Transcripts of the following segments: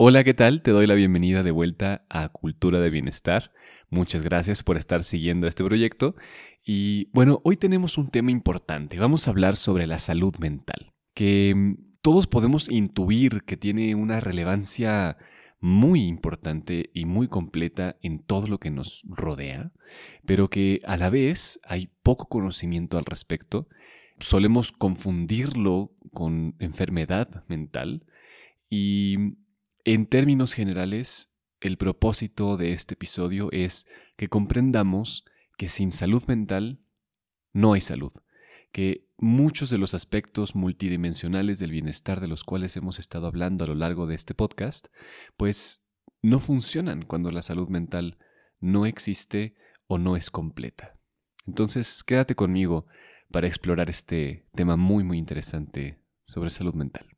Hola, ¿qué tal? Te doy la bienvenida de vuelta a Cultura de Bienestar. Muchas gracias por estar siguiendo este proyecto. Y bueno, hoy tenemos un tema importante. Vamos a hablar sobre la salud mental, que mm, todos podemos intuir que tiene una relevancia muy importante y muy completa en todo lo que nos rodea, pero que a la vez hay poco conocimiento al respecto. Solemos confundirlo con enfermedad mental y en términos generales, el propósito de este episodio es que comprendamos que sin salud mental no hay salud, que muchos de los aspectos multidimensionales del bienestar de los cuales hemos estado hablando a lo largo de este podcast, pues no funcionan cuando la salud mental no existe o no es completa. Entonces, quédate conmigo para explorar este tema muy muy interesante sobre salud mental.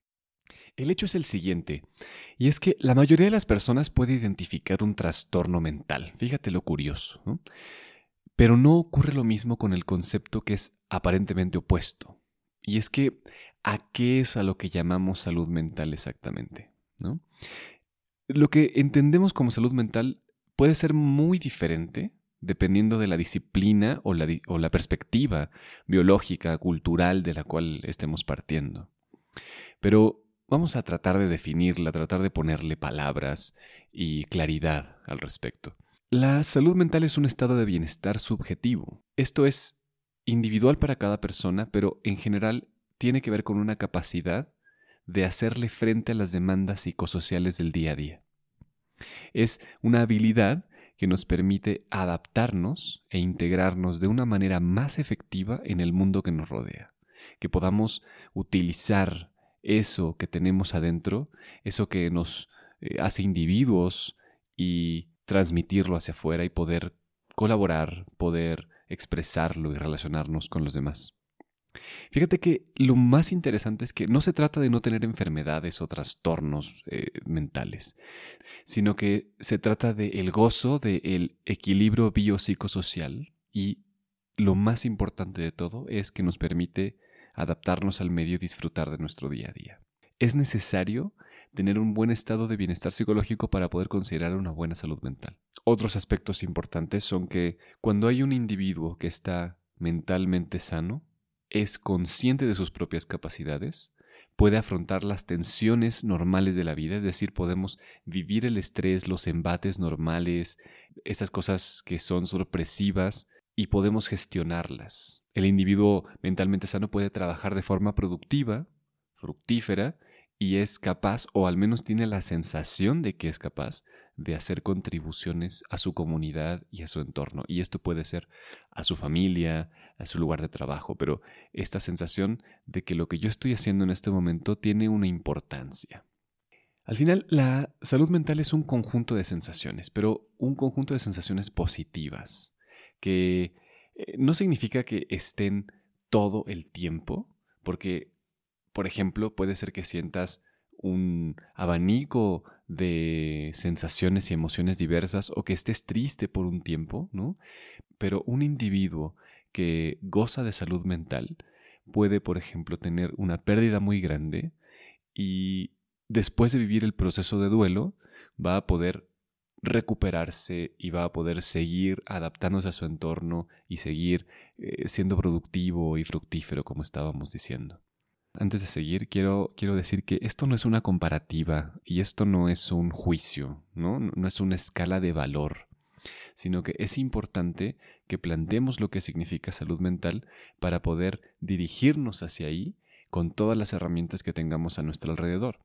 El hecho es el siguiente, y es que la mayoría de las personas puede identificar un trastorno mental. Fíjate lo curioso. Pero no ocurre lo mismo con el concepto que es aparentemente opuesto. Y es que, ¿a qué es a lo que llamamos salud mental exactamente? Lo que entendemos como salud mental puede ser muy diferente dependiendo de la disciplina o la, o la perspectiva biológica, cultural de la cual estemos partiendo. Pero Vamos a tratar de definirla, tratar de ponerle palabras y claridad al respecto. La salud mental es un estado de bienestar subjetivo. Esto es individual para cada persona, pero en general tiene que ver con una capacidad de hacerle frente a las demandas psicosociales del día a día. Es una habilidad que nos permite adaptarnos e integrarnos de una manera más efectiva en el mundo que nos rodea, que podamos utilizar eso que tenemos adentro, eso que nos eh, hace individuos y transmitirlo hacia afuera y poder colaborar, poder expresarlo y relacionarnos con los demás. Fíjate que lo más interesante es que no se trata de no tener enfermedades o trastornos eh, mentales, sino que se trata del el gozo del equilibrio biopsicosocial y lo más importante de todo es que nos permite adaptarnos al medio y disfrutar de nuestro día a día. Es necesario tener un buen estado de bienestar psicológico para poder considerar una buena salud mental. Otros aspectos importantes son que cuando hay un individuo que está mentalmente sano, es consciente de sus propias capacidades, puede afrontar las tensiones normales de la vida, es decir, podemos vivir el estrés, los embates normales, esas cosas que son sorpresivas y podemos gestionarlas. El individuo mentalmente sano puede trabajar de forma productiva, fructífera, y es capaz, o al menos tiene la sensación de que es capaz, de hacer contribuciones a su comunidad y a su entorno. Y esto puede ser a su familia, a su lugar de trabajo, pero esta sensación de que lo que yo estoy haciendo en este momento tiene una importancia. Al final, la salud mental es un conjunto de sensaciones, pero un conjunto de sensaciones positivas, que eh, no significa que estén todo el tiempo, porque, por ejemplo, puede ser que sientas un abanico de sensaciones y emociones diversas o que estés triste por un tiempo, ¿no? Pero un individuo que goza de salud mental puede, por ejemplo, tener una pérdida muy grande y después de vivir el proceso de duelo va a poder recuperarse y va a poder seguir adaptándose a su entorno y seguir eh, siendo productivo y fructífero como estábamos diciendo. Antes de seguir, quiero, quiero decir que esto no es una comparativa y esto no es un juicio, ¿no? no es una escala de valor, sino que es importante que planteemos lo que significa salud mental para poder dirigirnos hacia ahí con todas las herramientas que tengamos a nuestro alrededor.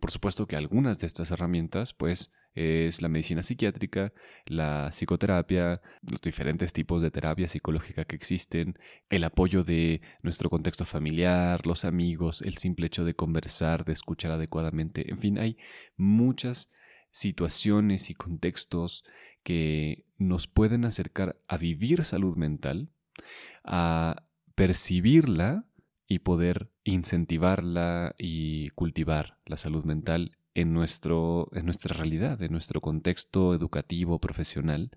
Por supuesto que algunas de estas herramientas, pues, es la medicina psiquiátrica, la psicoterapia, los diferentes tipos de terapia psicológica que existen, el apoyo de nuestro contexto familiar, los amigos, el simple hecho de conversar, de escuchar adecuadamente, en fin, hay muchas situaciones y contextos que nos pueden acercar a vivir salud mental, a percibirla y poder incentivarla y cultivar la salud mental en, nuestro, en nuestra realidad, en nuestro contexto educativo, profesional,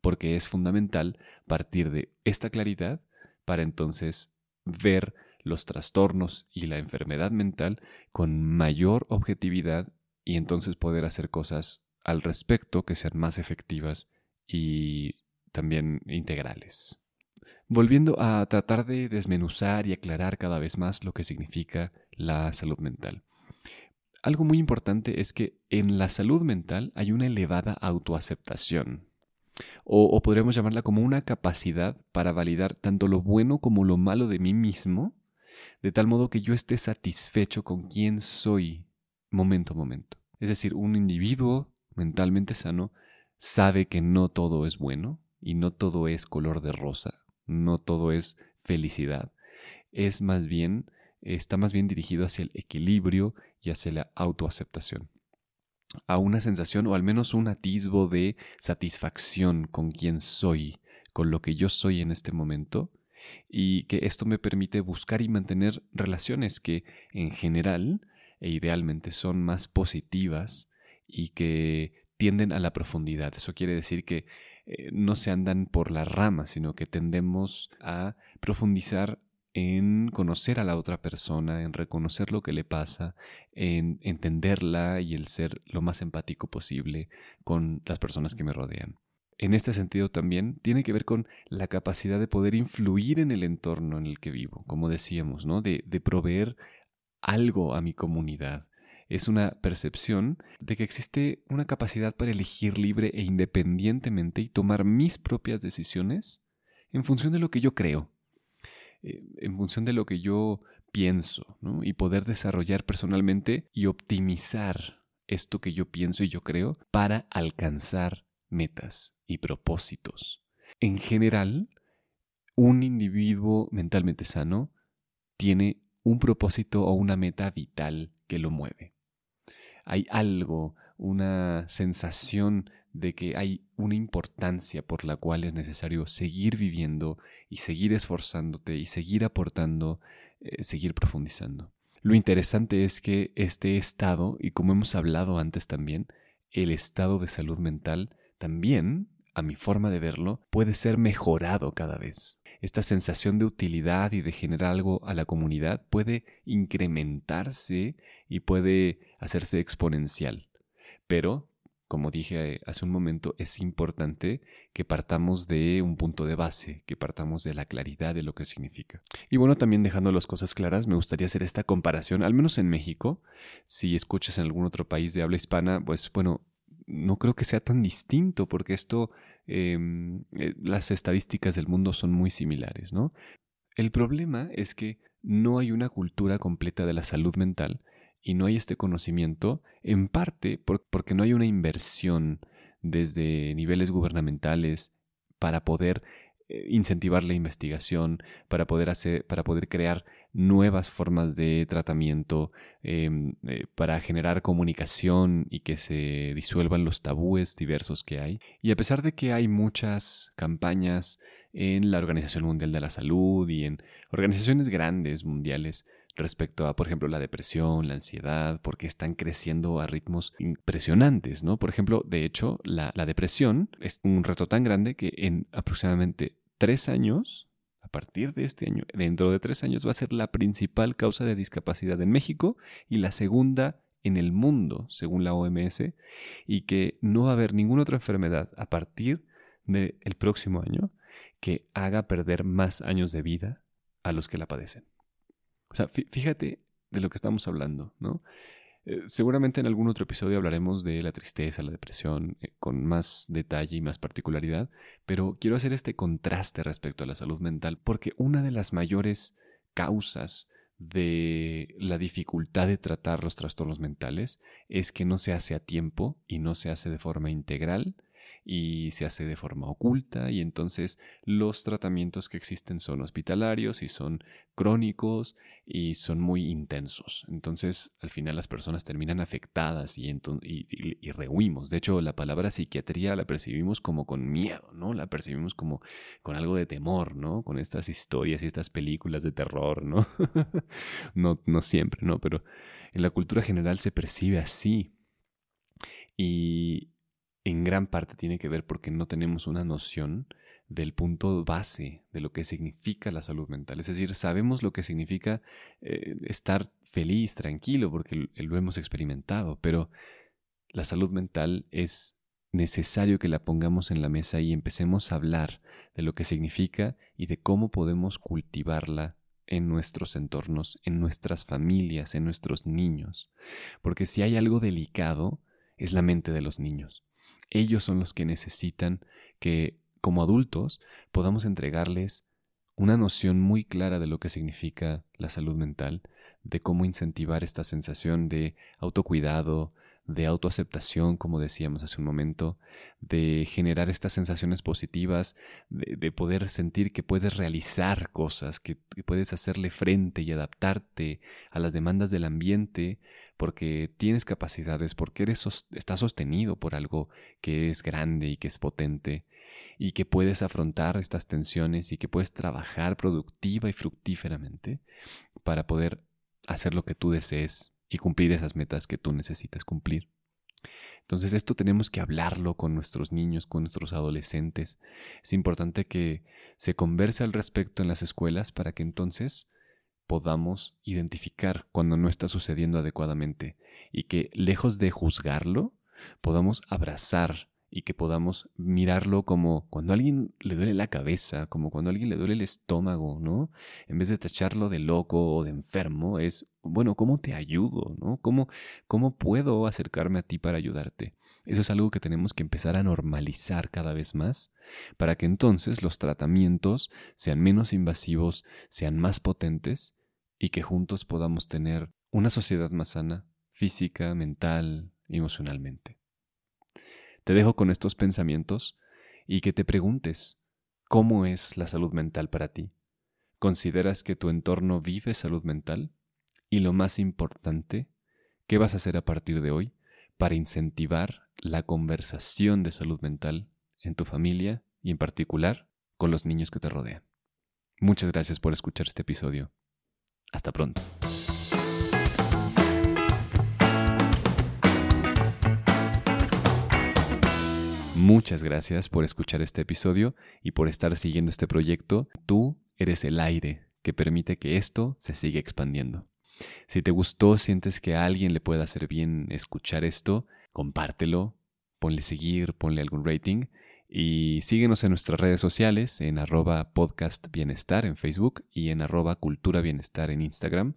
porque es fundamental partir de esta claridad para entonces ver los trastornos y la enfermedad mental con mayor objetividad y entonces poder hacer cosas al respecto que sean más efectivas y también integrales. Volviendo a tratar de desmenuzar y aclarar cada vez más lo que significa la salud mental. Algo muy importante es que en la salud mental hay una elevada autoaceptación, o, podríamos llamarla como una capacidad para validar tanto lo bueno como lo malo de mí mismo, de tal modo que yo esté satisfecho con quién soy momento a momento. Es decir, un individuo mentalmente sano sabe que no todo es bueno y no todo es color de rosa, no todo es felicidad. Es más bien, está más bien dirigido hacia el equilibrio y hacia la autoaceptación. A una sensación o al menos un atisbo de satisfacción con quien soy, con lo que yo soy en este momento, y que esto me permite buscar y mantener relaciones que en general e idealmente son más positivas y que tienden a la profundidad. Eso quiere decir que eh, no se andan por las ramas, sino que tendemos a profundizar en conocer a la otra persona, en reconocer lo que le pasa, en entenderla y el ser lo más empático posible con las personas que me rodean. En este sentido también tiene que ver con la capacidad de poder influir en el entorno en el que vivo, como decíamos, ¿no? De, de proveer algo a mi comunidad, es una percepción de que existe una capacidad para elegir libre e independientemente y tomar mis propias decisiones en función de lo que yo creo, eh, en función de lo que yo pienso, y poder desarrollar personalmente y optimizar esto que yo pienso y yo creo para alcanzar metas y propósitos. En general, un individuo mentalmente sano tiene un propósito o una meta vital que lo mueve hay algo, una sensación de que hay una importancia por la cual es necesario seguir viviendo y seguir esforzándote y seguir aportando, eh, seguir profundizando. Lo interesante es que este estado, y como hemos hablado antes también, el estado de salud mental también, a mi forma de verlo, puede ser mejorado cada vez esta sensación de utilidad y de generar algo a la comunidad puede incrementarse y puede hacerse exponencial. Pero, como dije hace un momento, es importante que partamos de un punto de base, que partamos de la claridad de lo que significa. Y bueno, también dejando las cosas claras, me gustaría hacer esta comparación, al menos en México. Si escuchas en algún otro país de habla hispana, pues bueno, no creo que sea tan distinto porque esto, em, eh, las estadísticas del mundo son muy similares, ¿no? El problema es que no hay una cultura completa de la salud mental y no hay este conocimiento, en parte porque no hay una inversión desde niveles gubernamentales para poder eh, incentivar la investigación, para poder, hacer, para poder crear nuevas formas de tratamiento, em, eh, para generar comunicación y que se disuelvan los tabúes diversos que hay. Y a pesar de que hay muchas campañas en la Organización Mundial de la Salud y en organizaciones grandes mundiales respecto a, por ejemplo, la depresión, la ansiedad, porque están creciendo a ritmos impresionantes, ¿no? Por ejemplo, de hecho, la, la depresión es un reto tan grande que en aproximadamente tres años, partir de este año, dentro de tres años, va a ser la principal causa de discapacidad en México y la segunda en el mundo, según la OMS, y que no va a haber ninguna otra enfermedad a partir del próximo año que haga perder más años de vida a los que la padecen. O sea, fíjate de lo que estamos hablando, ¿no? Eh, seguramente en algún otro episodio hablaremos de la tristeza, la depresión, eh, con más detalle y más particularidad, pero quiero hacer este contraste respecto a la salud mental porque una de las mayores causas de la dificultad de tratar los trastornos mentales es que no se hace a tiempo y no se hace de forma integral y se hace de forma oculta y entonces los tratamientos que existen son hospitalarios y son crónicos y son muy intensos. Entonces al final las personas terminan afectadas y, y, rehuimos. De hecho la palabra psiquiatría la percibimos como con miedo, ¿no? La percibimos como con algo de temor, ¿no? Con estas historias y estas películas de terror, ¿no? no, no siempre, ¿no? Pero en la cultura general se percibe así. Y, en gran parte tiene que ver porque no tenemos una noción del punto base de lo que significa la salud mental. Es decir, sabemos lo que significa eh, estar feliz, tranquilo, porque lo hemos experimentado, pero la salud mental es necesario que la pongamos en la mesa y empecemos a hablar de lo que significa y de cómo podemos cultivarla en nuestros entornos, en nuestras familias, en nuestros niños. Porque si hay algo delicado, es la mente de los niños. Ellos son los que necesitan que, como adultos, podamos entregarles una noción muy clara de lo que significa la salud mental, de cómo incentivar esta sensación de autocuidado, de autoaceptación, como decíamos hace un momento, de generar estas sensaciones positivas, de, poder sentir que puedes realizar cosas, que, puedes hacerle frente y adaptarte a las demandas del ambiente, porque tienes capacidades, porque eres, estás sostenido por algo que es grande y que es potente, y que puedes afrontar estas tensiones y que puedes trabajar productiva y fructíferamente para poder hacer lo que tú desees y cumplir esas metas que tú necesitas cumplir. Entonces esto tenemos que hablarlo con nuestros niños, con nuestros adolescentes. Es importante que se converse al respecto en las escuelas para que entonces podamos identificar cuando no está sucediendo adecuadamente y que lejos de juzgarlo, podamos abrazar y que podamos mirarlo como cuando a alguien le duele la cabeza, como cuando a alguien le duele el estómago, ¿no? En vez de tacharlo de loco o de enfermo, es, bueno, ¿cómo te ayudo, ¿no? ¿Cómo, cómo puedo acercarme a ti para ayudarte? Eso es algo que tenemos que empezar a normalizar cada vez más para que entonces los tratamientos sean menos invasivos, sean más potentes y que juntos podamos tener una sociedad más sana, física, mental, emocionalmente. Te dejo con estos pensamientos y que te preguntes, ¿cómo es la salud mental para ti? ¿Consideras que tu entorno vive salud mental? Y lo más importante, ¿qué vas a hacer a partir de hoy para incentivar la conversación de salud mental en tu familia y en particular con los niños que te rodean? Muchas gracias por escuchar este episodio. Hasta pronto. Muchas gracias por escuchar este episodio y por estar siguiendo este proyecto. Tú eres el aire que permite que esto se siga expandiendo. Si te gustó, sientes que a alguien le pueda hacer bien escuchar esto, compártelo, ponle seguir, ponle algún rating y síguenos en nuestras redes sociales en arroba podcast bienestar en Facebook y en arroba cultura bienestar en Instagram.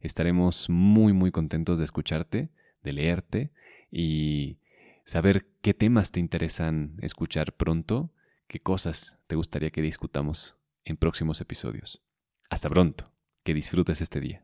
Estaremos muy muy contentos de escucharte, de leerte y saber qué temas te interesan escuchar pronto, qué cosas te gustaría que discutamos en próximos episodios. Hasta pronto, que disfrutes este día.